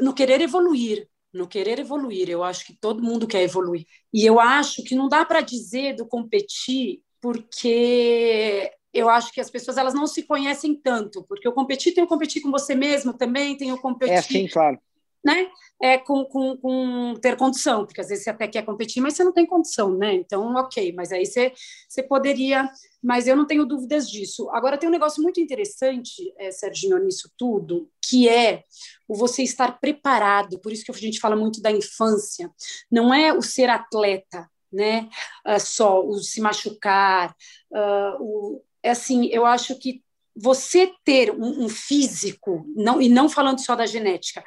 [SPEAKER 4] No querer evoluir. no querer evoluir. Eu acho que todo mundo quer evoluir. E eu acho que não dá para dizer do competir, porque eu acho que as pessoas elas não se conhecem tanto, porque o competir tem o competir com você mesmo também, tem o competir.
[SPEAKER 3] É, sim, claro
[SPEAKER 4] né? É com, com, com, ter condição, porque às vezes você até quer competir, mas você não tem condição, né? Então, ok, mas aí você, você poderia, mas eu não tenho dúvidas disso. Agora, tem um negócio muito interessante, é, Serginho, nisso tudo, que é o você estar preparado, por isso que a gente fala muito da infância, não é o ser atleta, né? Uh, só o se machucar, uh, o, é assim, eu acho que você ter um, um, físico, não, e não falando só da genética,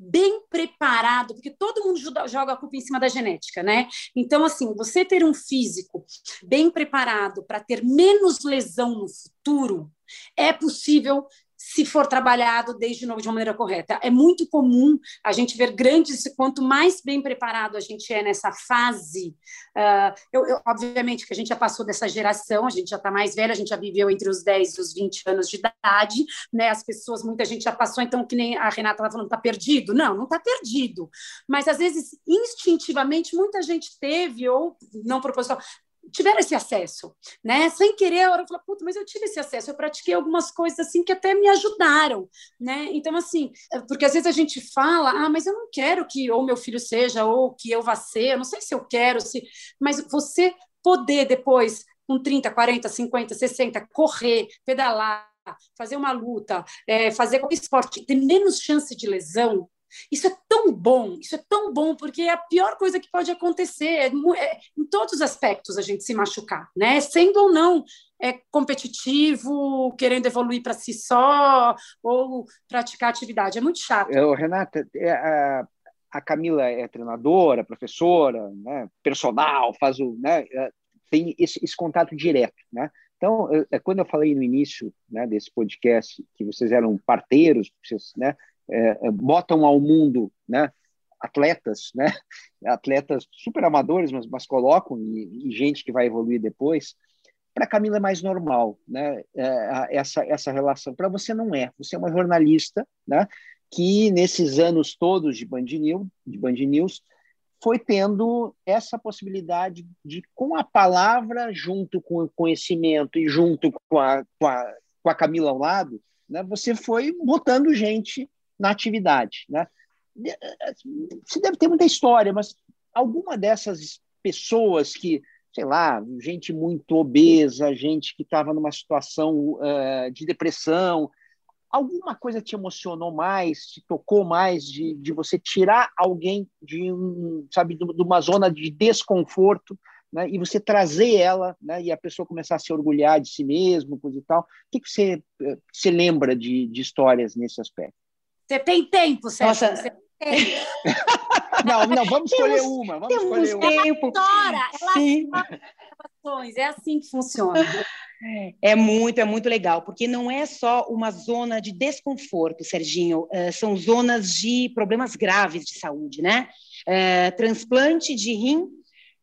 [SPEAKER 4] bem preparado, porque todo mundo joga a culpa em cima da genética, né? Então, assim, você ter um físico bem preparado para ter menos lesão no futuro é possível se for trabalhado desde novo de uma maneira correta. É muito comum a gente ver grandes, quanto mais bem preparado a gente é nessa fase, uh, eu, eu, obviamente que a gente já passou dessa geração, a gente já está mais velha, a gente já viveu entre os 10 e os 20 anos de idade, né? As pessoas, muita gente já passou, então, que nem a Renata estava falando, está perdido? Não, não está perdido. Mas, às vezes, instintivamente, muita gente teve, ou não proposital, tiveram esse acesso, né? Sem querer, a hora eu falo, puta, mas eu tive esse acesso, eu pratiquei algumas coisas assim que até me ajudaram, né? Então, assim, é, porque às vezes a gente fala, ah, mas eu não quero que ou meu filho seja, ou que eu vá ser, eu não sei se eu quero, se... mas você poder depois, com 30, 40, 50, 60, correr, pedalar, fazer uma luta, é, fazer qualquer esporte, ter menos chance de lesão, isso é tão bom, isso é tão bom, porque é a pior coisa que pode acontecer, é, é, em todos os aspectos a gente se machucar, né? Sendo ou não é competitivo, querendo evoluir para si só, ou praticar atividade. É muito chato.
[SPEAKER 3] Eu, Renata, é, a, a Camila é treinadora, professora, né, personal, faz o. Né, é, tem esse, esse contato direto, né? Então, é, quando eu falei no início né, desse podcast que vocês eram parteiros, vocês né, é, é, botam ao mundo né, atletas, né, atletas super amadores, mas, mas colocam, e, e gente que vai evoluir depois, para Camila é mais normal, né? É, essa essa relação. Para você não é. Você é uma jornalista, né? Que nesses anos todos de Band News, de Band News foi tendo essa possibilidade de, com a palavra, junto com o conhecimento e junto com a, com a, com a Camila ao lado, né? Você foi botando gente na atividade. Né? Você deve ter muita história, mas alguma dessas pessoas que, sei lá, gente muito obesa, gente que estava numa situação uh, de depressão, alguma coisa te emocionou mais, te tocou mais de, de você tirar alguém de um, sabe, de uma zona de desconforto, né, e você trazer ela, né, e a pessoa começar a se orgulhar de si mesmo, coisa e tal. O que, que você, eh, você lembra de, de histórias nesse aspecto?
[SPEAKER 4] Você tem tempo, Sérgio? Nossa. Você tem.
[SPEAKER 3] não, não, vamos escolher temos, uma. Vamos escolher uma.
[SPEAKER 4] Tempo. Ela adora, Sim. é assim que funciona.
[SPEAKER 5] É muito, é muito legal, porque não é só uma zona de desconforto, Serginho, é, são zonas de problemas graves de saúde, né? É, transplante de rim,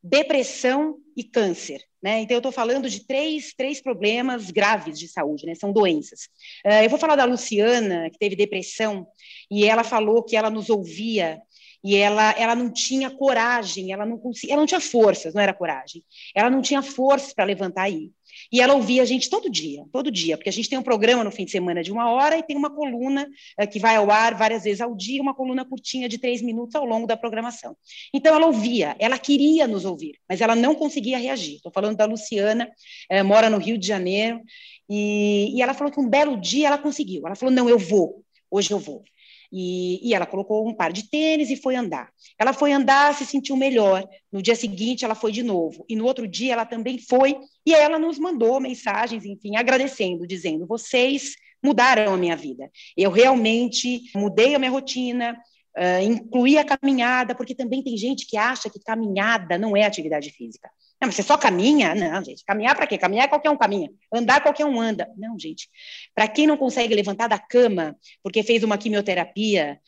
[SPEAKER 5] depressão e câncer. Né? Então, eu estou falando de três, três problemas graves de saúde, né? são doenças. Uh, eu vou falar da Luciana, que teve depressão, e ela falou que ela nos ouvia e ela, ela não tinha coragem, ela não ela não tinha forças, não era coragem, ela não tinha forças para levantar aí. E ela ouvia a gente todo dia, todo dia, porque a gente tem um programa no fim de semana de uma hora e tem uma coluna uh, que vai ao ar várias vezes ao dia, uma coluna curtinha de três minutos ao longo da programação. Então ela ouvia, ela queria nos ouvir, mas ela não conseguia reagir. Estou falando da Luciana, uh, mora no Rio de Janeiro, e, e ela falou que um belo dia ela conseguiu. Ela falou: não, eu vou, hoje eu vou. E, e, ela colocou um par de tênis e foi andar. Ela foi andar, se sentiu melhor. No dia seguinte, ela foi de novo. E no outro dia, ela também foi. E ela nos mandou mensagens, enfim, agradecendo, dizendo: vocês mudaram a minha vida. Eu realmente mudei a minha rotina, uh, incluí a caminhada, porque também tem gente que acha que caminhada não é atividade física. Não, você só caminha? Não, gente. Caminhar para quê? Caminhar qualquer um caminha. Andar qualquer um anda. Não, gente. Para quem não consegue levantar da cama porque fez uma quimioterapia,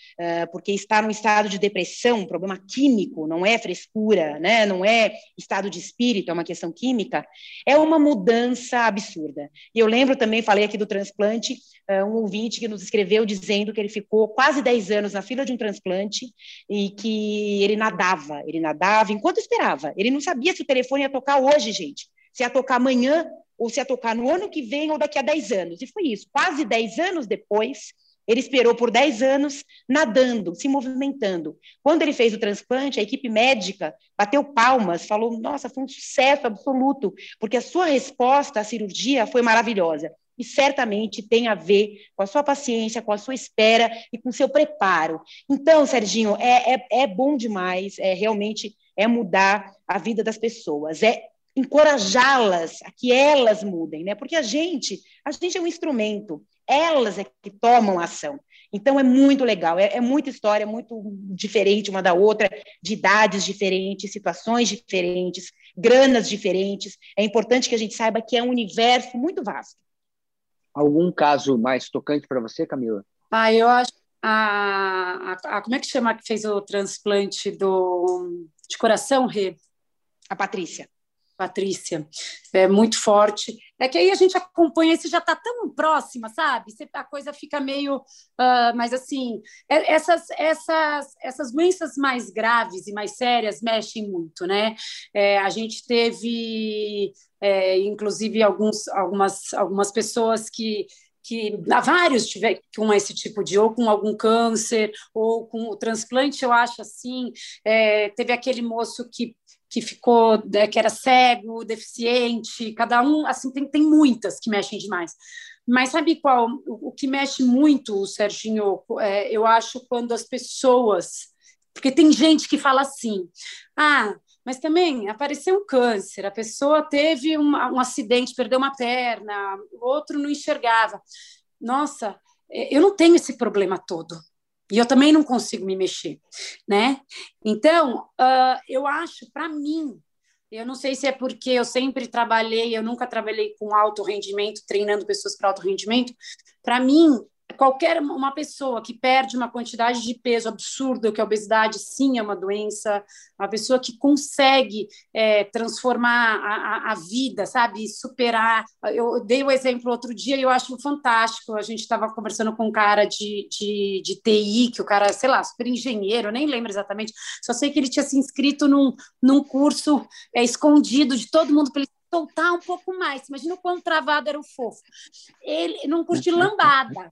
[SPEAKER 5] porque está num estado de depressão, problema químico, não é frescura, né? não é estado de espírito, é uma questão química, é uma mudança absurda. E eu lembro também, falei aqui do transplante, um ouvinte que nos escreveu dizendo que ele ficou quase 10 anos na fila de um transplante e que ele nadava, ele nadava enquanto esperava. Ele não sabia se o telefone ia tocar hoje, gente. Se ia tocar amanhã, ou se ia tocar no ano que vem, ou daqui a 10 anos. E foi isso. Quase 10 anos depois, ele esperou por 10 anos nadando, se movimentando. Quando ele fez o transplante, a equipe médica bateu palmas, falou: Nossa, foi um sucesso absoluto, porque a sua resposta à cirurgia foi maravilhosa. E certamente tem a ver com a sua paciência, com a sua espera e com o seu preparo. Então, Serginho, é, é, é bom demais, é realmente é mudar a vida das pessoas, é encorajá-las a que elas mudem, né? Porque a gente, a gente é um instrumento, elas é que tomam ação. Então é muito legal, é, é muita história, muito diferente uma da outra, de idades diferentes, situações diferentes, granas diferentes. É importante que a gente saiba que é um universo muito vasto.
[SPEAKER 3] Algum caso mais tocante para você, Camila?
[SPEAKER 4] Ah, eu acho a, a, a, como é que chama que fez o transplante do de coração, Rê?
[SPEAKER 5] A Patrícia.
[SPEAKER 4] Patrícia, é muito forte. É que aí a gente acompanha, você já está tão próxima, sabe? a coisa fica meio. Uh, mas, assim, é, essas, essas, essas doenças mais graves e mais sérias mexem muito, né? É, a gente teve, é, inclusive, alguns, algumas, algumas pessoas que que há vários tiver com esse tipo de ou com algum câncer ou com o transplante eu acho assim é, teve aquele moço que que ficou né, que era cego deficiente cada um assim tem, tem muitas que mexem demais. Mas sabe qual? O, o que mexe muito Serginho é, eu acho quando as pessoas porque tem gente que fala assim ah mas também apareceu um câncer, a pessoa teve um, um acidente, perdeu uma perna, o outro não enxergava. Nossa, é, eu não tenho esse problema todo. E eu também não consigo me mexer, né? Então, uh, eu acho, para mim, eu não sei se é porque eu sempre trabalhei, eu nunca trabalhei com alto rendimento, treinando pessoas para alto rendimento. Para mim, qualquer uma pessoa que perde uma quantidade de peso absurda, que a obesidade sim é uma doença, uma pessoa que consegue é, transformar a, a, vida, sabe, superar. Eu dei o exemplo outro dia e eu acho fantástico. A gente estava conversando com um cara de, de, de, TI, que o cara, sei lá, super engenheiro, nem lembro exatamente, só sei que ele tinha se inscrito num, num curso é, escondido de todo mundo para ele soltar um pouco mais. Imagina o quão travado era o fofo. Ele, num curso de lambada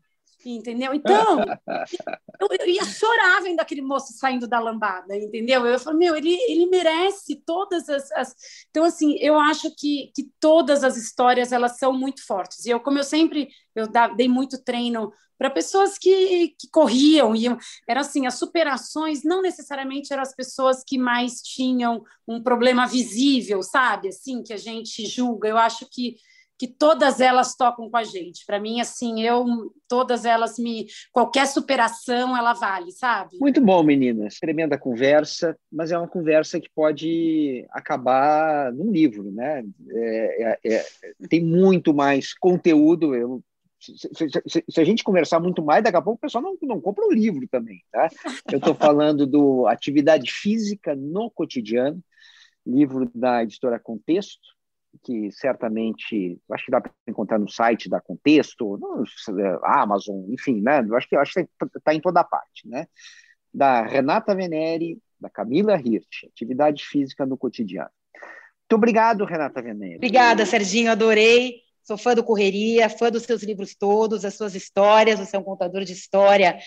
[SPEAKER 4] entendeu? Então, eu, eu, ia chorar vendo aquele moço saindo da lambada, entendeu? Eu falei, meu, ele, ele merece todas as, as... Então, assim, eu acho que, que todas as histórias, elas são muito fortes. E eu, como eu sempre, eu dei muito treino para pessoas que, que corriam, iam, era assim, as superações não necessariamente eram as pessoas que mais tinham um problema visível, sabe? Assim, que a gente julga. Eu acho que que todas elas tocam com a gente. Para mim, assim, eu todas elas me qualquer superação ela vale, sabe?
[SPEAKER 3] Muito bom, meninas. Tremenda conversa, mas é uma conversa que pode acabar num livro, né? É, é, é, tem muito mais conteúdo. Eu, se, se, se, a gente conversar muito mais, daqui a pouco o pessoal não, não compra o um livro também, tá? Eu estou falando do atividade física no cotidiano, livro da editora Contexto que certamente acho que dá para encontrar no site da Contexto, no é, Amazon, enfim, né? Eu acho que acho que está em toda parte, né? Da Renata Venere, da Camila Hirt, atividade física no cotidiano. Muito obrigado, Renata Venere.
[SPEAKER 5] Obrigada, Serginho, adorei. Sou fã do Correria, fã dos seus livros todos, as suas histórias. Você é um contador de história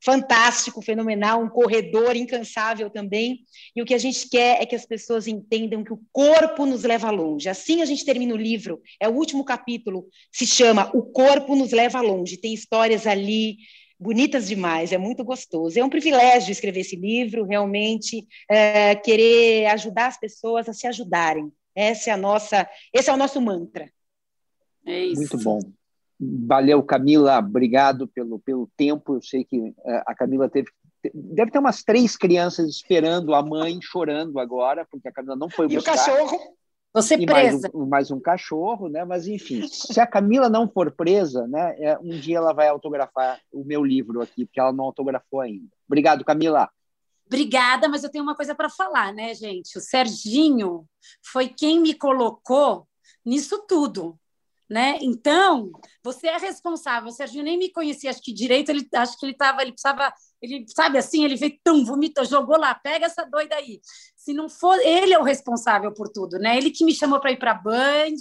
[SPEAKER 5] fantástico, fenomenal, um corredor incansável também. E o que a gente quer é que as pessoas entendam que o corpo nos leva longe. Assim a gente termina o livro, é o último capítulo, se chama O Corpo nos leva longe. Tem histórias ali bonitas demais, é muito gostoso. É um privilégio escrever esse livro, realmente é, querer ajudar as pessoas a se ajudarem. Essa é a nossa, esse é o nosso mantra.
[SPEAKER 3] É isso. Muito bom. Valeu, Camila. Obrigado pelo, pelo tempo. Eu sei que é, a Camila teve. Deve ter umas três crianças esperando a mãe chorando agora, porque a Camila não foi buscar.
[SPEAKER 5] E o cachorro?
[SPEAKER 4] Você
[SPEAKER 3] e
[SPEAKER 4] presa.
[SPEAKER 3] Mais um, mais um, cachorro, né? Mas enfim, se a Camila não for presa, né? É, um dia ela vai autografar o meu livro aqui, porque ela não autografou ainda. Obrigado, Camila.
[SPEAKER 4] Obrigada, mas eu tenho uma coisa para falar, né, gente? O Serginho foi quem me colocou nisso tudo né? Então, você é responsável. O Serginho nem me conhecia, acho que direito, ele acho que ele estava, ele precisava, ele sabe assim, ele veio, tum, vomitou, jogou lá, pega essa doida aí. Se não for, ele é o responsável por tudo, né? Ele que me chamou para ir para Band,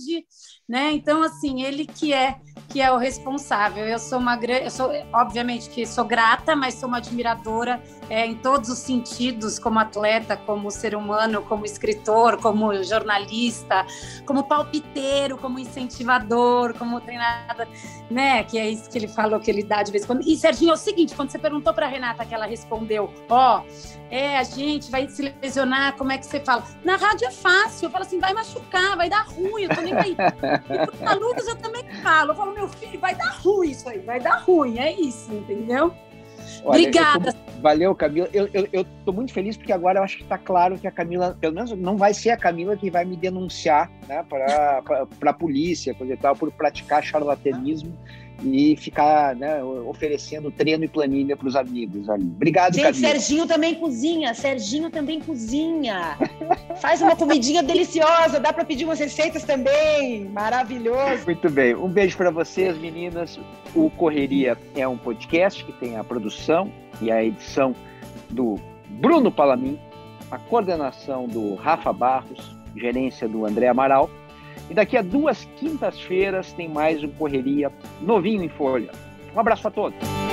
[SPEAKER 4] né? Então, assim, ele que é que é o responsável. Eu sou uma grande, eu sou, obviamente que sou grata, mas sou uma admiradora é, em todos os sentidos, como atleta, como ser humano, como escritor, como jornalista, como palpiteiro, como incentivador, como treinador, né? Que é isso que ele falou que ele dá de vez em quando. E Serginho, é o seguinte, quando você perguntou para Renata que ela respondeu, ó, oh, é, a gente vai se lesionar, como é que você fala? Na rádio é fácil, eu falo assim, vai machucar, vai dar ruim, eu tô nem aí. E alunos eu também falo, eu falo, meu filho, vai dar ruim isso aí, vai dar ruim, é isso, entendeu? Olha, Obrigada.
[SPEAKER 3] Tô, valeu, Camila. Eu, eu, eu tô muito feliz porque agora eu acho que está claro que a Camila, pelo menos não vai ser a Camila que vai me denunciar né, para a polícia, coisa e tal, por praticar charlatanismo e ficar né, oferecendo treino e planilha para os amigos ali. Obrigado,
[SPEAKER 5] Gente, Camila. Serginho também cozinha, Serginho também cozinha. Faz uma comidinha deliciosa, dá para pedir umas receitas também. Maravilhoso.
[SPEAKER 3] Muito bem. Um beijo para vocês, meninas. O Correria é um podcast que tem a produção e a edição do Bruno Palamin, a coordenação do Rafa Barros, gerência do André Amaral e daqui a duas quintas-feiras tem mais um Correria novinho em folha. Um abraço a todos.